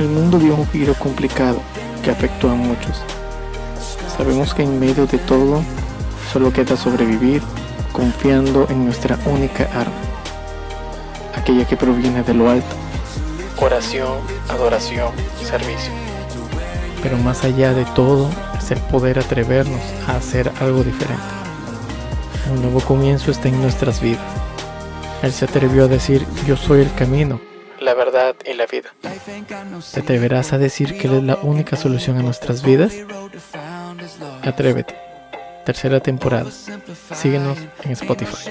El mundo dio un giro complicado que afectó a muchos. Sabemos que en medio de todo solo queda sobrevivir confiando en nuestra única arma, aquella que proviene de lo alto. Oración, adoración, servicio. Pero más allá de todo es el poder atrevernos a hacer algo diferente. Un nuevo comienzo está en nuestras vidas. Él se atrevió a decir, yo soy el camino, la verdad y la vida. ¿Te atreverás a decir que Él es la única solución a nuestras vidas? Atrévete. Tercera temporada. Síguenos en Spotify.